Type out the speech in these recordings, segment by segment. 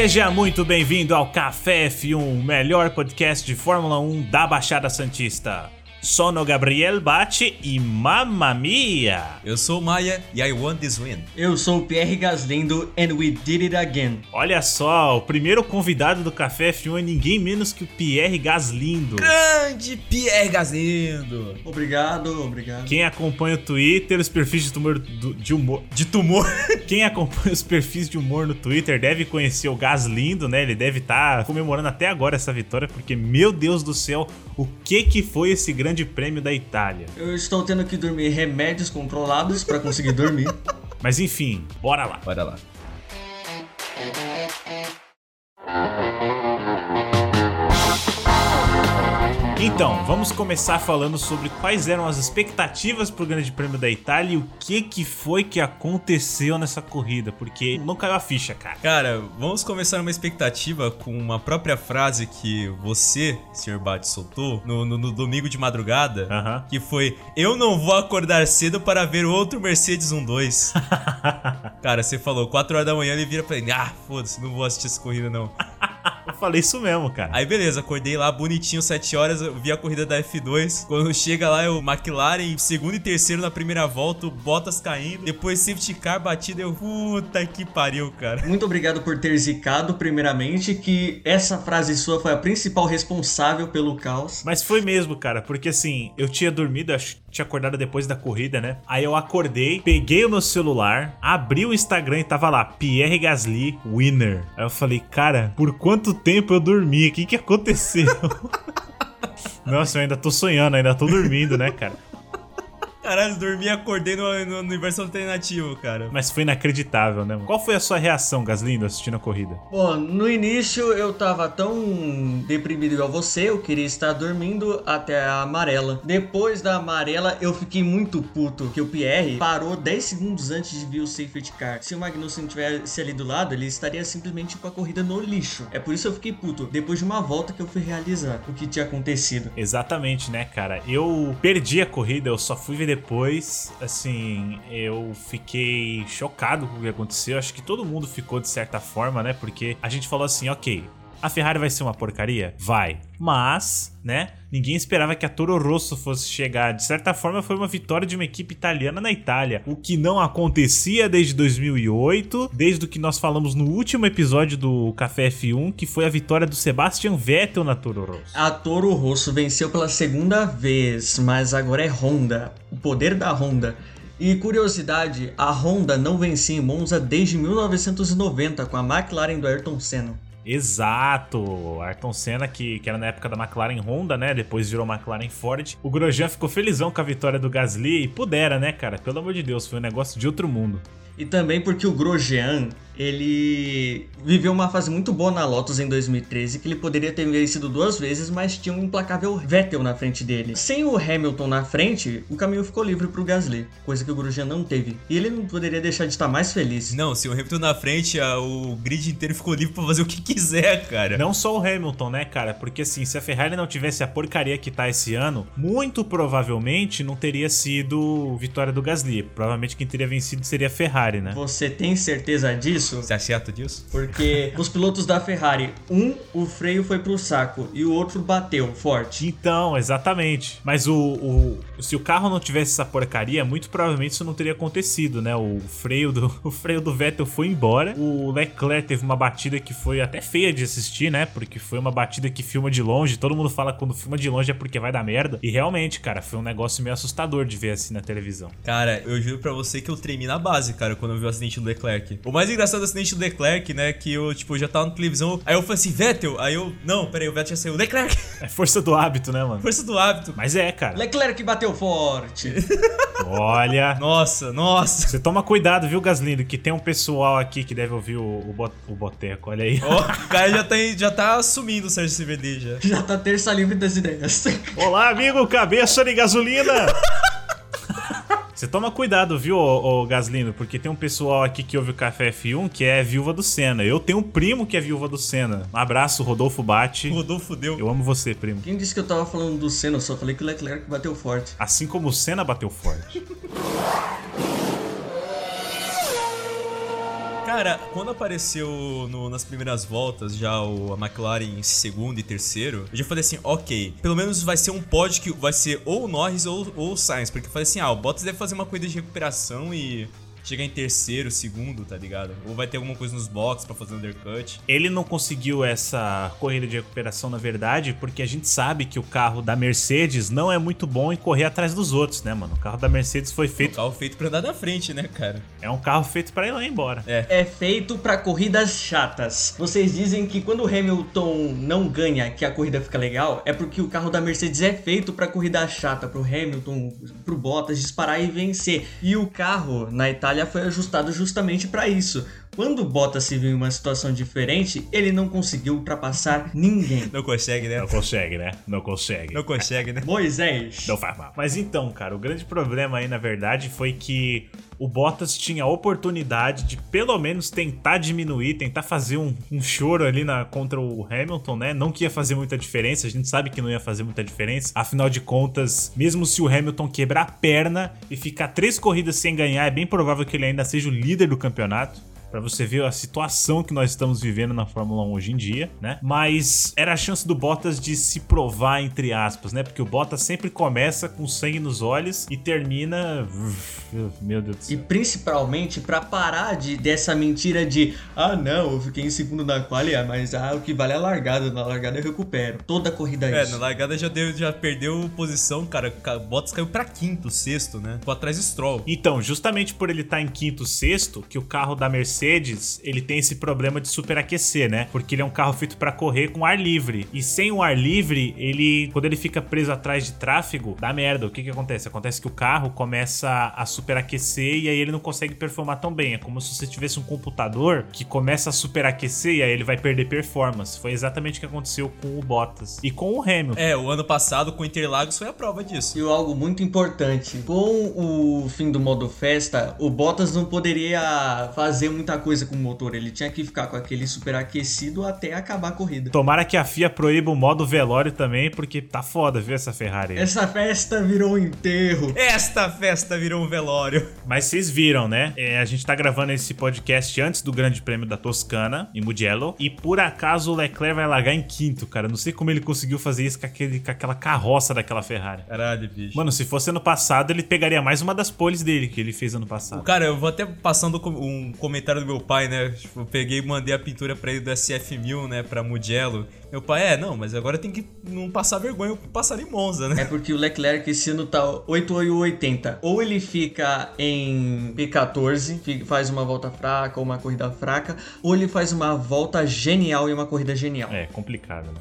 Seja muito bem-vindo ao Café F1, o melhor podcast de Fórmula 1 da Baixada Santista. Sono Gabriel Bate e Mamma Mia! Eu sou o Maia e I want this win. Eu sou o Pierre Gaslindo and we did it again. Olha só, o primeiro convidado do Café F1 é ninguém menos que o Pierre Gaslindo. Grande Pierre Gaslindo! Obrigado, obrigado. Quem acompanha o Twitter, os perfis de tumor, do- de humor. De tumor. Quem acompanha os perfis de humor no Twitter deve conhecer o Gaslindo, né? Ele deve estar comemorando até agora essa vitória, porque, meu Deus do céu, o que que foi esse grande prêmio da Itália? Eu estou tendo que dormir remédios controlados pra conseguir dormir. Mas enfim, bora lá. Bora lá. Então, vamos começar falando sobre quais eram as expectativas pro Grande Prêmio da Itália e o que que foi que aconteceu nessa corrida, porque não caiu a ficha, cara. Cara, vamos começar uma expectativa com uma própria frase que você, Sr. Bate, soltou no, no- no domingo de madrugada. Aham. Que foi: Eu não vou acordar cedo para ver outro Mercedes 1-2. Cara, você falou 4 horas da manhã, ele vira pra ele: Ah, foda-se, não vou assistir essa corrida não. Eu falei isso mesmo, cara. Aí beleza, acordei lá bonitinho, 7 horas, eu vi a corrida da F2. Quando chega lá, é o McLaren, segundo e terceiro na primeira volta, o Bottas caindo. Depois safety car batida, eu, puta que pariu, cara. Muito obrigado por ter zicado, primeiramente, que essa frase sua foi a principal responsável pelo caos. Mas foi mesmo, cara, porque assim, eu tinha dormido, acho tinha acordado depois da corrida, né? Aí eu acordei, peguei o meu celular, abri o Instagram e tava lá, Pierre Gasly, winner. Aí eu falei, cara, por quanto tempo eu dormi? O que que aconteceu? Nossa, eu ainda tô sonhando, ainda tô dormindo, né, cara? Caralho, dormi e acordei no, no universo alternativo, cara. Mas foi inacreditável, né? mano? Qual foi a sua reação, Gaslindo, assistindo a corrida? Bom, no início eu tava tão deprimido igual você, eu queria estar dormindo até a amarela. Depois da amarela eu fiquei muito puto, que o Pierre parou 10 segundos antes de vir o safety car. Se o Magnussen tivesse ali do lado, ele estaria simplesmente com a corrida no lixo. É por isso que eu fiquei puto, depois de uma volta que eu fui realizar o que tinha acontecido. Exatamente, né, cara? Eu perdi a corrida, eu só fui ver depois. Assim, eu fiquei chocado com o que aconteceu. Acho que todo mundo ficou de certa forma, né? Porque a gente falou assim, ok. A Ferrari vai ser uma porcaria? Vai. Mas, né? Ninguém esperava que a Toro Rosso fosse chegar. De certa forma, foi uma vitória de uma equipe italiana na Itália. O que não acontecia desde 2008, desde o que nós falamos no último episódio do Café F1, que foi a vitória do Sebastian Vettel na Toro Rosso. A Toro Rosso venceu pela segunda vez, mas agora é Honda. O poder da Honda. E curiosidade, a Honda não vencia em Monza desde 1990 com a McLaren do Ayrton Senna. Exato! Ayrton Senna, que, que era na época da McLaren Honda, né? Depois virou McLaren Ford. O Grosjean ficou felizão com a vitória do Gasly e pudera, né, cara? Pelo amor de Deus, foi um negócio de outro mundo. E também porque o Grosjean, ele viveu uma fase muito boa na Lotus em 2013, que ele poderia ter vencido duas vezes, mas tinha um implacável Vettel na frente dele. Sem o Hamilton na frente, o caminho ficou livre pro Gasly, coisa que o Grosjean não teve. E ele não poderia deixar de estar mais feliz. Não, se o Hamilton na frente, a- o grid inteiro ficou livre pra fazer o que quiser, cara. Não só o Hamilton, né, cara? Porque assim, se a Ferrari não tivesse a porcaria que tá esse ano, muito provavelmente não teria sido vitória do Gasly. Provavelmente quem teria vencido seria a Ferrari, né? Você tem certeza disso? Você acerta disso? Porque os pilotos da Ferrari, um, o freio foi pro saco e o outro bateu forte. Então, exatamente. Mas o, o- se o carro não tivesse essa porcaria, muito provavelmente isso não teria acontecido, né? O freio do o freio do Vettel foi embora. O Leclerc teve uma batida que foi até feia de assistir, né? Porque foi uma batida que filma de longe. Todo mundo fala que quando filma de longe é porque vai dar merda. E realmente, cara, foi um negócio meio assustador de ver assim na televisão. Cara, eu juro pra você que eu tremi na base, cara, quando eu vi o acidente do Leclerc. O mais engraçado do acidente do Leclerc, né, que eu, tipo, já tava na televisão, aí eu falei assim, Vettel, aí eu, não, peraí, o Vettel já saiu, Leclerc, É força do hábito, né, mano? força do hábito. Mas é, cara. Leclerc bateu forte. Olha. Nossa, nossa. Você toma cuidado, viu, Gaslindo? Que tem um pessoal aqui que deve ouvir o, o, bot- o Boteco. Olha aí. Ó, o cara já tá, já tá assumindo o Sérgio CVD já. Já tá terça livre das ideias. Olá, amigo, cabeça de gasolina! Você toma cuidado, viu, ô, ô Gaslino? Porque tem um pessoal aqui que ouve o Café F1 que é viúva do Senna. Eu tenho um primo que é viúva do Senna. Um abraço, Rodolfo Bate. Rodolfo deu. Eu amo você, primo. Quem disse que eu tava falando do Senna? Eu só falei que o Leclerc bateu forte. Assim como o Senna bateu forte. Cara, quando apareceu no- nas primeiras voltas já o, a McLaren em segundo e terceiro, eu já falei assim, ok, pelo menos vai ser um pódio que vai ser ou o Norris ou, ou o Sainz, porque eu falei assim, ah, o Bottas deve fazer uma corrida de recuperação e chegar em terceiro, segundo, tá ligado? Ou vai ter alguma coisa nos boxes pra fazer undercut. Ele não conseguiu essa corrida de recuperação, na verdade, porque a gente sabe que o carro da Mercedes não é muito bom em correr atrás dos outros, né, mano? O carro da Mercedes foi feito. carro feito pra andar na frente, né, cara? É um carro feito pra ir lá embora. É. É feito pra corridas chatas. Vocês dizem que quando o Hamilton não ganha, que a corrida fica legal, é porque o carro da Mercedes é feito pra corrida chata, pro Hamilton, pro Bottas disparar e vencer. E o carro na Itália foi ajustado justamente pra isso. Quando o Bottas se viu em uma situação diferente, ele não conseguiu ultrapassar ninguém. Não consegue, né? Não consegue, né? Não consegue. Não consegue, né? Moisés. Não faz mal. Mas então, cara, o grande problema aí, na verdade, foi que o Bottas tinha a oportunidade de pelo menos tentar diminuir, tentar fazer um, um choro ali na, contra o Hamilton, né? Não que ia fazer muita diferença, a gente sabe que não ia fazer muita diferença. Afinal de contas, mesmo se o Hamilton quebrar a perna e ficar três corridas sem ganhar, é bem provável que ele ainda seja o líder do campeonato. Pra você ver a situação que nós estamos vivendo na Fórmula 1 hoje em dia, né? Mas era a chance do Bottas de se provar, entre aspas, né? Porque o Bottas sempre começa com sangue nos olhos e termina. Meu Deus do E céu. principalmente pra parar de, dessa mentira de ah não, eu fiquei em segundo na quali, ah, mas ah, o que vale é a largada, na largada eu recupero. Toda corrida é É, isso. na largada já, deu, já perdeu posição, cara. Ca- Bottas caiu pra quinto, sexto, né? Ficou atrás do Stroll. Então, justamente por ele estar em quinto, sexto, que o carro da Mercedes ele tem esse problema de superaquecer, né? Porque ele é um carro feito pra correr com ar livre. E sem o ar livre, ele quando ele fica preso atrás de tráfego, dá merda. O que que acontece? Acontece que o carro começa a superaquecer e aí ele não consegue performar tão bem. É como se você tivesse um computador que começa a superaquecer e aí ele vai perder performance. Foi exatamente o que aconteceu com o Bottas e com o Hamilton. É, o ano passado com o Interlagos foi a prova disso. E algo muito importante, com o fim do modo festa, o Bottas não poderia fazer muita coisa com o motor, ele tinha que ficar com aquele superaquecido até acabar a corrida. Tomara que a FIA proíba o modo velório também, porque tá foda, viu, essa Ferrari. aí. Essa festa virou um enterro. Esta festa virou um velório. Mas vocês viram, né? É, a gente tá gravando esse podcast antes do Grande Prêmio da Toscana, em Mugello. E por acaso o Leclerc vai largar em quinto, cara. Não sei como ele conseguiu fazer isso com, aquele, com aquela carroça daquela Ferrari. Caralho, bicho. Mano, se fosse ano passado, ele pegaria mais uma das poles dele que ele fez ano passado. Cara, eu vou até passando um comentário do meu pai, né? Tipo, eu peguei e mandei a pintura pra ele do SF1000, né? Pra Mugello. Meu pai, é, não, mas agora tem que não passar vergonha por passar em Monza, né? É porque o Leclerc esse ano tá 8 ou 80. Ou ele fica em P14, fi- faz uma volta fraca ou uma corrida fraca, ou ele faz uma volta genial e uma corrida genial. É, complicado, né?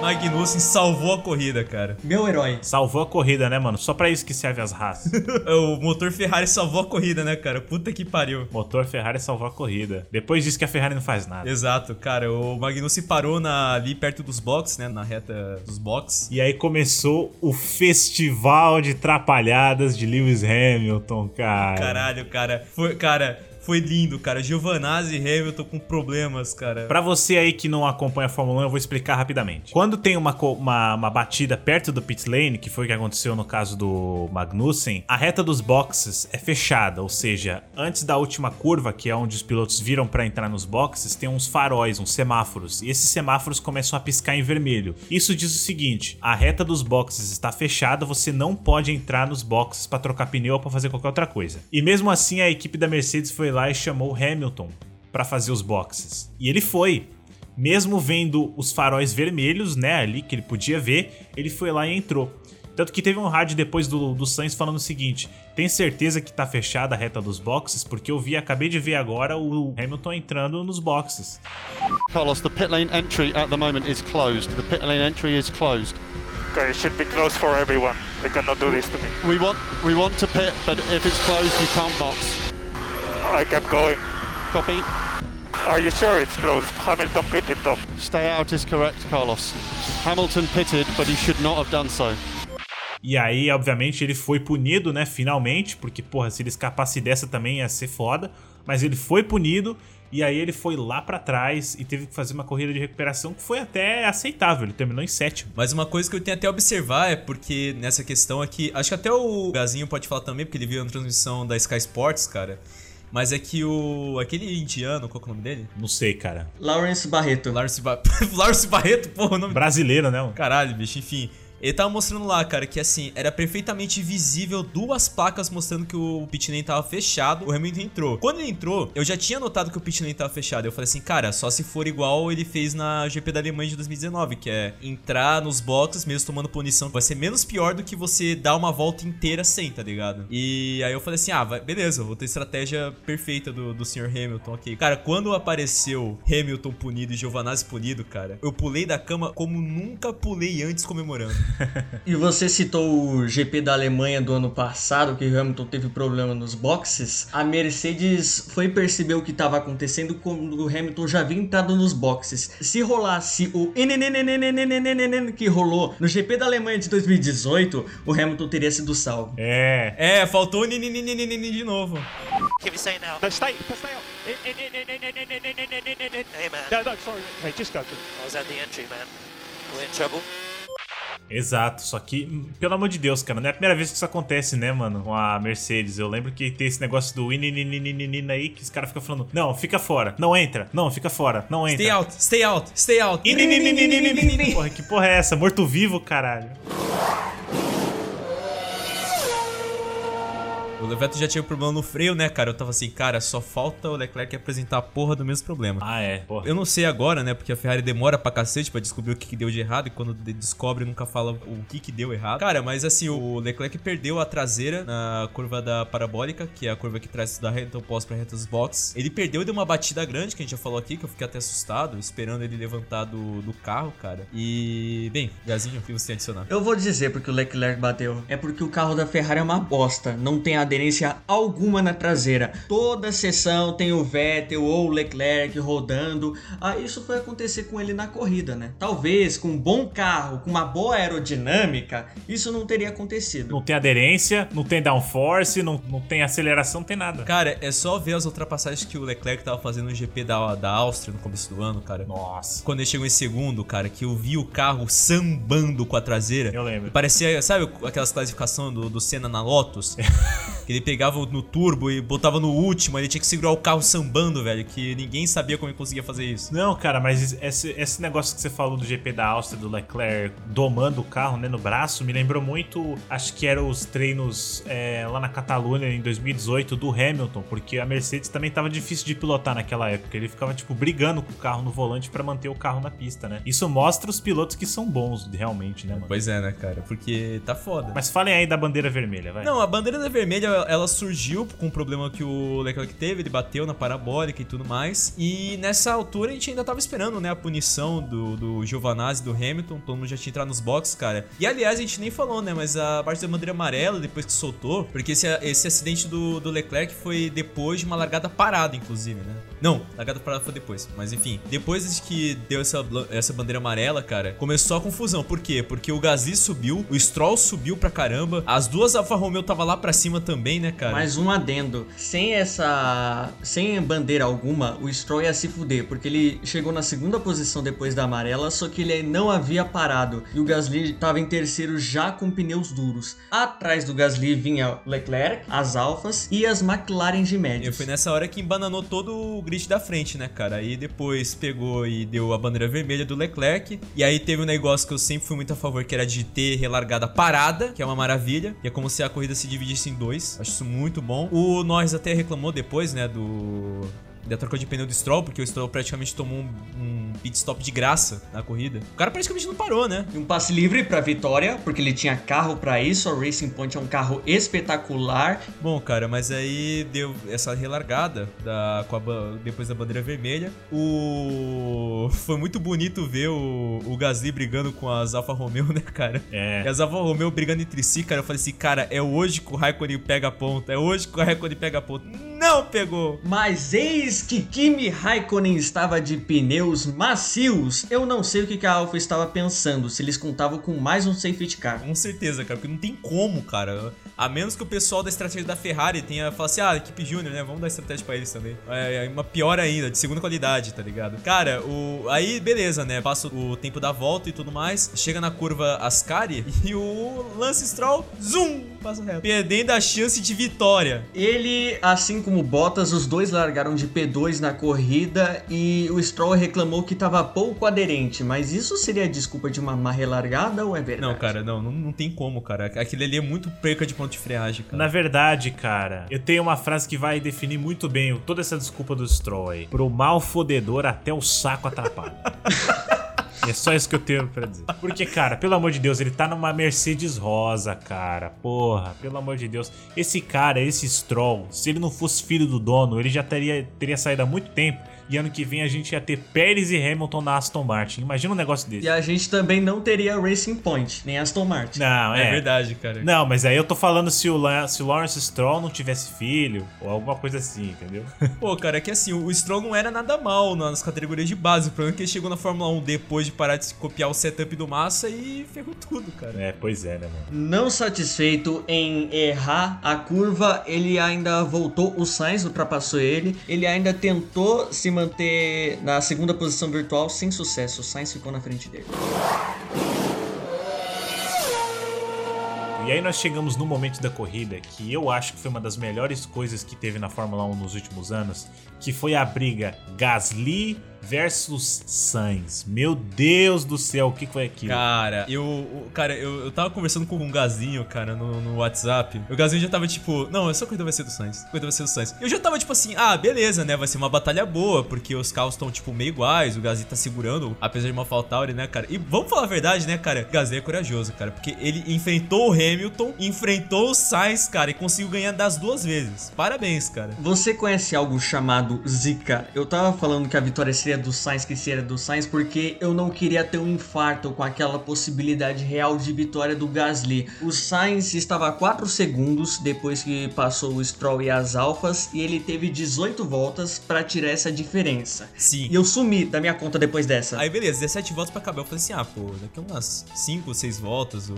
Magnussen salvou a corrida, cara. Meu herói. Salvou a corrida, né, mano? Só pra isso que serve as raças. o motor Ferrari salvou a corrida, né, cara? Puta que pariu. Motor Ferrari salvou a corrida. Depois disso que a Ferrari não faz nada. Exato, cara. O Magnussen parou na, ali perto dos boxes, né? Na reta dos boxes. E aí começou o festival de trapalhadas de Lewis Hamilton, cara. Caralho, cara. Foi, cara, foi lindo, cara. Giovanazzi e Hamilton com problemas, cara. Pra você aí que não acompanha a Fórmula 1, eu vou explicar rapidamente. Quando tem uma, uma, uma batida perto do pit lane, que foi o que aconteceu no caso do Magnussen, a reta dos boxes é fechada, ou seja, antes da última curva, que é onde os pilotos viram pra entrar nos boxes, tem uns faróis, uns semáforos, e esses semáforos começam a piscar em vermelho. Isso diz o seguinte: a reta dos boxes está fechada, você não pode entrar nos boxes pra trocar pneu ou pra fazer qualquer outra coisa. E mesmo assim, a equipe da Mercedes foi lá e chamou o Hamilton pra fazer os boxes. E ele foi. Mesmo vendo os faróis vermelhos, né, ali que ele podia ver, ele foi lá e entrou. Tanto que teve um rádio depois do, do Sainz falando o seguinte: tem certeza que tá fechada a reta dos boxes? Porque eu vi, acabei de ver agora o Hamilton entrando nos boxes. Carlos, the pit lane entry at the moment is closed. The pit lane entry is closed. Okay, it should be closed for everyone. They cannot do this to me. We want we want to pit, but if it's closed, you can't box. I kept going. Copy. Are you sure it's closed? Hamilton pitted though. Stay out is correct, Carlos. Hamilton pitted, but he should not have done so. E aí, obviamente, ele foi punido, né, finalmente, porque, porra, se ele escapasse dessa também ia ser foda. Mas ele foi punido E aí ele foi lá pra trás e teve que fazer uma corrida de recuperação que foi até aceitável. Ele terminou em sétimo. Mas uma coisa que eu tenho até a observar é porque nessa questão aqui, acho que até o Gazinho pode falar também, porque ele viu na transmissão da Sky Sports, cara. Mas é que o. aquele indiano, qual que é o nome dele? Não sei, cara. Lawrence Barreto. Lawrence, ba... Lawrence Barreto, porra, o nome Brasileiro, né? mano? Caralho, bicho, enfim. Ele tava mostrando lá, cara, que assim, era perfeitamente visível duas placas mostrando que o pit lane tava fechado, o Hamilton entrou. Quando ele entrou, eu já tinha notado que o pit lane tava fechado. Eu falei assim, cara, só se for igual ele fez na GP da Alemanha de 2019, que é entrar nos boxes mesmo tomando punição. Vai ser menos pior do que você dar uma volta inteira sem, tá ligado? E aí eu falei assim, ah, vai, beleza, vou ter estratégia perfeita do, do Sr. Hamilton, ok. Cara, quando apareceu Hamilton punido e Giovanazzi punido, cara, eu pulei da cama como nunca pulei antes comemorando e você citou o GP da Alemanha do ano passado, que Hamilton teve problema nos boxes. A Mercedes foi perceber o que estava acontecendo quando o Hamilton já havia entrado nos boxes. Se rolasse o que rolou no GP da Alemanha de 2018, o Hamilton teria sido salvo. É, é, faltou o de novo. We're in trouble. Exato, só que, hum, pelo amor de Deus, cara, não é a primeira vez que isso acontece, né, mano, com a Mercedes. Eu lembro que tem esse negócio do inininininina aí que os caras ficam falando: não, fica fora, não entra, não, fica fora, não entra. Stay out, stay out, stay out. Porra, que porra é essa? Morto-vivo, caralho. O Vettel já tinha problema no freio, né, cara? Eu tava assim, cara, só falta o Leclerc apresentar a porra do mesmo problema. Ah, é, porra. Eu não sei agora, né? Porque a Ferrari demora pra cacete pra descobrir o que, que deu de errado. E quando de- descobre, nunca fala o que, que deu errado. Cara, mas assim, o Leclerc perdeu a traseira na curva da parabólica, que é a curva que traz da reta oposta pra reta dos boxes. Ele perdeu e deu uma batida grande, que a gente já falou aqui, que eu fiquei até assustado, esperando ele levantar do, do carro, cara. E, bem, Gazinho, o que você tem a adicionar? Eu vou dizer porque o Leclerc bateu. É porque o carro da Ferrari é uma bosta. Não tem aderência alguma na traseira. Toda sessão tem o Vettel ou o Leclerc rodando. Ah, isso foi acontecer com ele na corrida, né? Talvez com um bom carro, com uma boa aerodinâmica, isso não teria acontecido. Não tem aderência, não tem downforce, não, não tem aceleração, não tem nada. Cara, é só ver as ultrapassagens que o Leclerc tava fazendo no GP da, da Áustria no começo do ano, cara. Nossa. Quando ele chegou em segundo, cara, que eu vi o carro sambando com a traseira. Eu lembro. Parecia, sabe aquelas classificações do, do Senna na Lotus? que ele pegava no turbo e botava no último, ele tinha que segurar o carro sambando, velho. Que ninguém sabia como ele conseguia fazer isso. Não, cara, mas esse, esse negócio que você falou do GP da Áustria, do Leclerc domando o carro né, no braço, me lembrou muito, acho que eram os treinos é, lá na Catalunha em 2018 do Hamilton, porque a Mercedes também tava difícil de pilotar naquela época. Ele ficava, tipo, brigando com o carro no volante pra manter o carro na pista, né? Isso mostra os pilotos que são bons, realmente, né, mano? Pois é, né, cara? Porque tá foda. Mas falem aí da bandeira vermelha, vai. Não, a bandeira vermelha, ela surgiu com um problema que o Leclerc teve, ele bateu na parabólica e tudo mais. E nessa altura a gente ainda tava esperando, né, a punição do, do Giovanazzi do Hamilton, todo mundo já tinha entrado nos boxes, cara. E aliás, a gente nem falou, né, mas a parte da bandeira amarela, depois que soltou, porque esse, esse acidente do, do Leclerc foi depois de uma largada parada, inclusive, né? Não, largada parada foi depois, mas enfim. Depois que deu essa, essa bandeira amarela, cara, começou a confusão. Por quê? Porque o Gasly subiu, o Stroll subiu pra caramba, as duas Alfa Romeo tava lá pra cima também, né, cara? Mais um adendo. Sem essa. Sem bandeira alguma, o Stroll ia se fuder, porque ele chegou na segunda posição depois da amarela, só que ele não havia parado. E o Gasly estava em terceiro já com pneus duros. Atrás do Gasly vinha o Leclerc, as Alfas e as McLaren de E médios. foi nessa hora que embananou todo o grid da frente, né, cara? Aí depois pegou e deu a bandeira vermelha do Leclerc. E aí teve um negócio que eu sempre fui muito a favor, que era de ter relargada parada, que é uma maravilha. Que é como se a corrida se dividisse em dois. Acho isso muito bom. O Norris até reclamou depois, né, do. Da troca de pneu do Stroll, porque o Stroll praticamente tomou um, um pit stop de graça na corrida. O cara praticamente não parou, né? E um passe livre para vitória, porque ele tinha carro para isso. A Racing Point é um carro espetacular. Bom, cara, mas aí deu essa relargada da, com a ba- depois da bandeira vermelha. O foi muito bonito ver o, o Gasly brigando com as Alfa Romeo, né, cara? É. E as Alfa Romeo brigando entre si, cara. Eu falei assim, cara, é hoje que o Raikkonen pega a ponta. É hoje que o Raikkonen pega a ponta. não pegou. Mas eis que Kimi Raikkonen estava de pneus macios. Eu não sei o que a Alfa estava pensando, se eles contavam com mais um safety car. Com certeza, cara, porque não tem como, cara. A menos que o pessoal da estratégia da Ferrari tenha falado assim, ah, equipe júnior, né? Vamos dar estratégia pra eles também. É, é uma pior ainda, de segunda qualidade, tá ligado? Cara, o aí beleza, né? Passa o tempo da volta e tudo mais. Chega na curva Ascari e o Lance Stroll, zoom, passa reto. Perdendo a chance de vitória. Ele, assim como o Bottas, os dois largaram de P2 na corrida e o Stroll reclamou que estava pouco aderente. Mas isso seria desculpa de uma má relargada ou é verdade? Não, cara, não, não, não tem como, cara. Aquele ali é muito perca de ponto de freagem, cara. Na verdade, cara, eu tenho uma frase que vai definir muito bem toda essa desculpa do Stroll aí. Pro mal fodedor até o saco atrapalha. É só isso que eu tenho pra dizer. Porque, cara, pelo amor de Deus, ele tá numa Mercedes rosa, cara. Porra, pelo amor de Deus. Esse cara, esse Stroll, se ele não fosse filho do dono, ele já teria, teria saído há muito tempo. E ano que vem a gente ia ter Pérez e Hamilton na Aston Martin. Imagina um negócio desse. E a gente também não teria Racing Point, nem Aston Martin. Não, é. É verdade, cara. Não, mas aí eu tô falando se o, se o Lawrence Stroll não tivesse filho, ou alguma coisa assim, entendeu? Pô, cara, é que assim, o Stroll não era nada mal nas categorias de base. O problema é que ele chegou na Fórmula 1 depois de parar de copiar o setup do Massa e ferrou tudo, cara. é, pois é, né, mano? Não satisfeito em errar a curva, ele ainda voltou, o Sainz ultrapassou ele, ele ainda tentou se manter na segunda posição virtual sem sucesso, o Sainz ficou na frente dele. E aí nós chegamos no momento da corrida que eu acho que foi uma das melhores coisas que teve na Fórmula 1 nos últimos anos, que foi a briga Gasly versus Sainz. Meu Deus do céu, o que foi aquilo? Cara, eu, o- cara, eu, eu tava conversando com um Gazinho, cara, no, no WhatsApp. O Gazinho já tava tipo, não, essa corrida vai ser do Sainz. Corrida vai ser do Sainz. Eu já tava tipo assim, ah, beleza, né? Vai ser uma batalha boa, porque os carros estão, tipo, meio iguais. O Gazinho tá segurando, apesar de uma AlphaTauri, né, cara? E vamos falar a verdade, né, cara? O Gazinho é corajoso, cara, porque ele enfrentou o Hamilton, enfrentou o Sainz, cara, e conseguiu ganhar das duas vezes. Parabéns, cara. Você conhece algo chamado Zika? Eu tava falando que a vitória seria do Sainz, que seria do Sainz, porque eu não queria ter um infarto com aquela possibilidade real de vitória do Gasly. O Sainz estava a 4 segundos depois que passou o Stroll e as Alfas, e ele teve 18 voltas para tirar essa diferença. Sim. E eu sumi da minha conta depois dessa. Aí beleza, 17 voltas pra acabar. Eu falei assim, ah, pô, daqui a umas 5 ou 6 voltas o,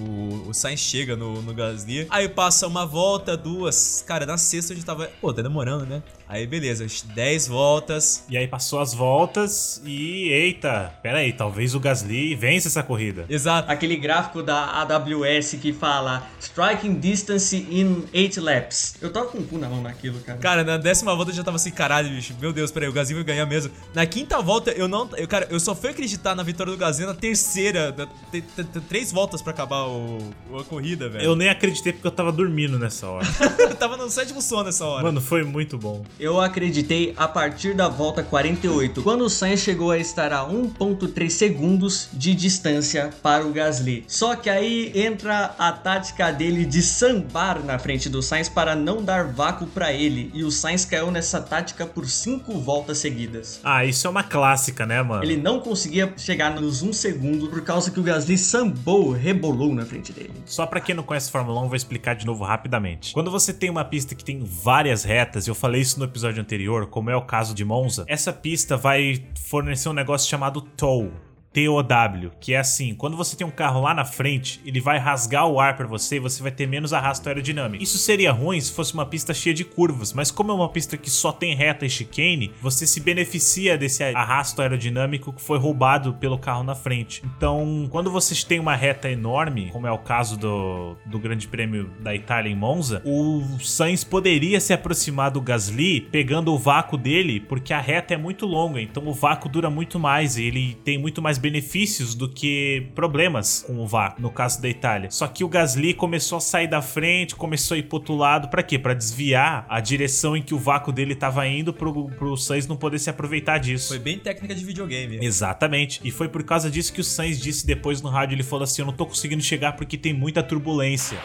o, o Sainz chega no, no Gasly. Aí passa uma volta, duas. Cara, na sexta eu já tava, pô, tá demorando, né? Aí beleza, 10 voltas. E aí passou as voltas e eita, pera aí, talvez o Gasly vence essa corrida. Exato. Aquele gráfico da AWS que fala Striking Distance in 8 Laps. Eu tava com o cu na mão naquilo, cara. Cara, na décima volta eu já tava assim, caralho, bicho. Meu Deus, peraí, o Gasly vai ganhar mesmo. Na quinta volta, eu não. Eu, cara, eu só fui acreditar na vitória do Gasly na terceira. da- te- te- te- três voltas pra acabar o, a corrida, velho. Eu nem acreditei porque eu tava dormindo nessa hora. Eu tava no sétimo sono nessa hora. Mano, foi muito bom. Eu acreditei a partir da volta 48, quando o Sainz chegou a estar a 1.3 segundos de distância para o Gasly. Só que aí entra a tática dele de sambar na frente do Sainz para não dar vácuo para ele, e o Sainz caiu nessa tática por 5 voltas seguidas. Ah, isso é uma clássica, né, mano? Ele não conseguia chegar nos 1 segundo por causa que o Gasly sambou, rebolou na frente dele. Só pra quem não conhece Fórmula 1, vou explicar de novo rapidamente. Quando você tem uma pista que tem várias retas, eu falei isso no episódio anterior, como é o caso de Monza, essa pista vai fornecer um negócio chamado tow. TOW, que é assim, quando você tem um carro lá na frente, ele vai rasgar o ar pra você e você vai ter menos arrasto aerodinâmico. Isso seria ruim se fosse uma pista cheia de curvas, mas como é uma pista que só tem reta e chicane, você se beneficia desse arrasto aerodinâmico que foi roubado pelo carro na frente. Então, quando vocês têm uma reta enorme, como é o caso do, do Grande Prêmio da Itália em Monza, o Sainz poderia se aproximar do Gasly pegando o vácuo dele, porque a reta é muito longa, então o vácuo dura muito mais e ele tem muito mais benefícios do que problemas com o vácuo, no caso da Itália. Só que o Gasly começou a sair da frente, começou a ir pro outro lado, pra quê? Pra desviar a direção em que o vácuo dele tava indo pro, pro Sainz não poder se aproveitar disso. Foi bem técnica de videogame. Exatamente. E foi por causa disso que o Sainz disse depois no rádio, ele falou assim, eu não tô conseguindo chegar porque tem muita turbulência.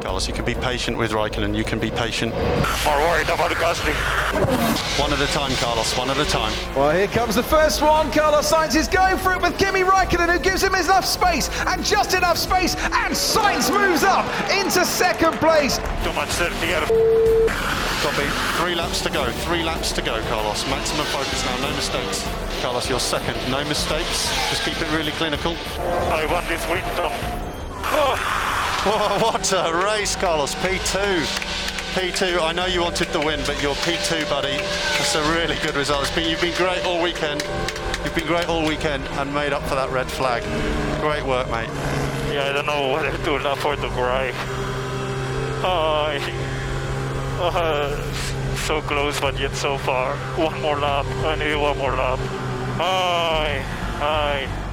Carlos, you can be patient with Raikkonen. You can be patient. More worried about Gasly. One at a time, Carlos. One at a time. Well, here comes the first one. Carlos Sainz is going for it with Kimi Raikkonen, who gives him enough space and just enough space. And Sainz moves up into second place. Too much safety here. Copy. Three laps to go. Three laps to go, Carlos. Maximum focus now. No mistakes. Carlos, you're second. No mistakes. Just keep it really clinical. I want this win, Tom. Oh, What a race, Carlos. P2. P2. I know you wanted the win, but you're P2, buddy. That's a really good result. It's been, you've been great all weekend. You've been great all weekend and made up for that red flag. Great work, mate. yeah, I don't know whether to laugh or to cry. Oh, I- uh, so close, but yet so far. One more lap. I need one more lap. Ai, ai.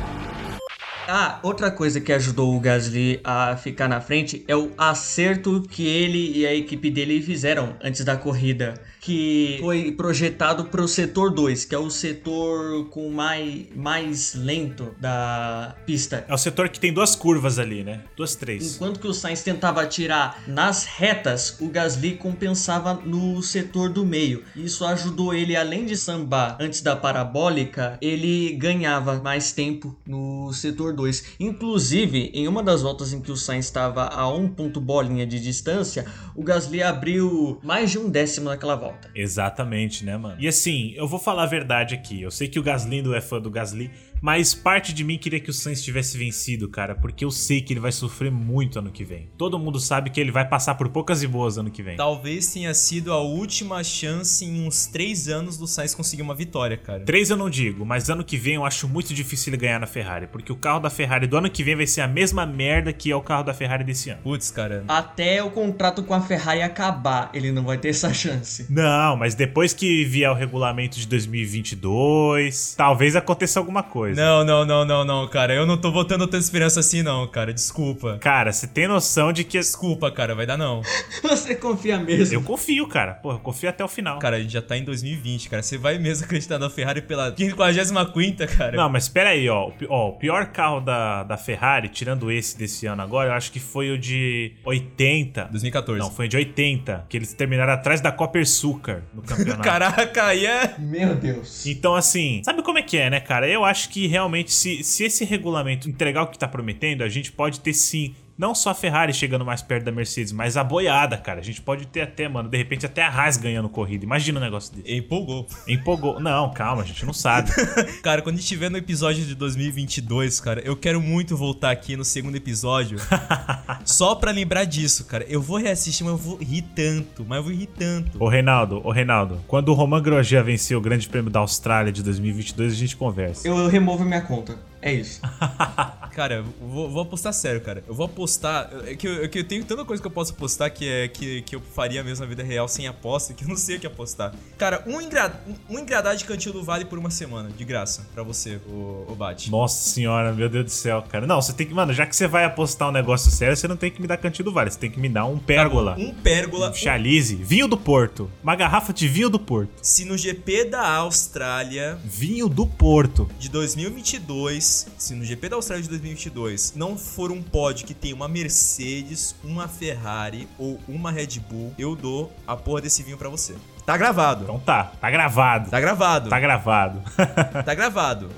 Ah, outra coisa que ajudou o Gasly a ficar na frente é o acerto que ele e a equipe dele fizeram antes da corrida, que foi projetado para o setor 2, que é o setor com mais, mais lento da pista. É o setor que tem duas curvas ali, né? Duas, três. Enquanto que o Sainz tentava atirar nas retas, o Gasly compensava no setor do meio. Isso ajudou ele, além de sambar antes da parabólica, ele ganhava mais tempo no setor 2. Inclusive, em uma das voltas em que o Sainz estava a um ponto bolinha de distância, o Gasly abriu mais de um décimo naquela volta. Exatamente, né, mano? E assim, eu vou falar a verdade aqui. Eu sei que o Gaslindo é fã do Gasly, mas parte de mim queria que o Sainz tivesse vencido, cara, porque eu sei que ele vai sofrer muito ano que vem. Todo mundo sabe que ele vai passar por poucas e boas ano que vem. Talvez tenha sido a última chance em uns três anos do Sainz conseguir uma vitória, cara. Três eu não digo, mas ano que vem eu acho muito difícil ele ganhar na Ferrari, porque o carro da Ferrari do ano que vem vai ser a mesma merda que é o carro da Ferrari desse ano. Putz, cara. Até o contrato com a Ferrari acabar, ele não vai ter essa chance. Não, mas depois que vier o regulamento de 2022, talvez aconteça alguma coisa. Não, não, não, não, não, cara. Eu não tô botando tanta esperança assim, não, cara. Desculpa. Cara, você tem noção de que. Desculpa, cara. Vai dar não. Você confia mesmo? Eu confio, cara. Pô, eu confio até o final. Cara, a gente já tá em 2020, cara. Você vai mesmo acreditar na Ferrari pela 55 cara? Não, mas espera aí, ó. Ó. O pior carro da, da Ferrari, tirando esse desse ano agora, eu acho que foi o de 80. 2014. Não, foi o de 80, que eles terminaram atrás da Copper Sucar no campeonato. Caraca, aí é. Meu Deus. Então, assim, sabe como é que é, né, cara? Eu acho que realmente, se, se esse regulamento entregar o que tá prometendo, a gente pode ter sim. Não só a Ferrari chegando mais perto da Mercedes, mas a boiada, cara. A gente pode ter até, mano, de repente até a Haas ganhando corrida. Imagina um negócio desse. Empolgou. Empolgou. Não, calma, a gente não sabe. Cara, quando a gente estiver no episódio de 2022, cara, eu quero muito voltar aqui no segundo episódio. só pra lembrar disso, cara. Eu vou reassistir, mas eu vou rir tanto. Mas eu vou rir tanto. Ô, Reinaldo, ô, Reinaldo, quando o Roman Grosjean venceu o Grande Prêmio da Austrália de 2022, a gente conversa. Eu removo minha conta. É isso. Cara, eu vou, vou apostar sério, cara. Eu vou apostar. É que eu, é que eu tenho tanta coisa que eu posso apostar que é que, que eu faria mesmo na vida real sem aposta, que eu não sei o que apostar. Cara, um, engra, um engradado de cantil do vale por uma semana, de graça, pra você, o, o Bate. Nossa senhora, meu Deus do céu, cara. Não, você tem que, mano, já que você vai apostar um negócio sério, você não tem que me dar cantinho do vale, você tem que me dar um pérgola. Um pérgola. Um chalice, vinho do Porto. Uma garrafa de vinho do Porto. Se no GP da Austrália Vinho do Porto. de 2022, se no GP da Austrália de 2022 não for um pódio que tem uma Mercedes, uma Ferrari ou uma Red Bull, eu dou a porra desse vinho pra você. Tá gravado. Então tá, tá gravado. Tá gravado. Tá gravado. Tá gravado.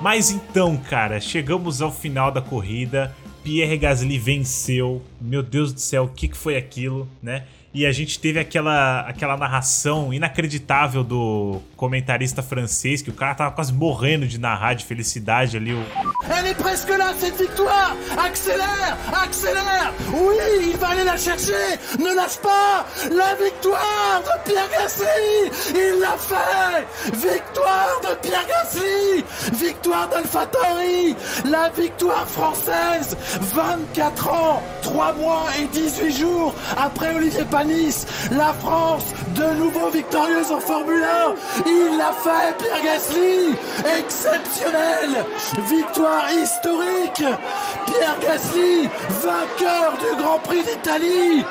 Mas então, cara, chegamos ao final da corrida. Pierre Gasly venceu. Meu Deus do céu, o que, que foi aquilo, né? E a gente teve aquela, aquela narração inacreditável do comentarista francês, que o cara tava quase morrendo de narrar de felicidade ali. O... Elle est presque là, cette victoire. Accélère Accélère. Oui, il va aller la chercher. Ne lâche pas. La victoire de Pierre Gasly Il l'a fait. Victoire de Pierre Gasly Victoire d'AlphaTauri La victoire française 24 ans 3 mois et 18 jours après Olivier La France, de nouveau victorieuse en Formule 1 Il l'a fait, Pierre Gasly. Exceptionnel. Victoire historique. Pierre Gasly, vainqueur du Grand Prix d'Italie.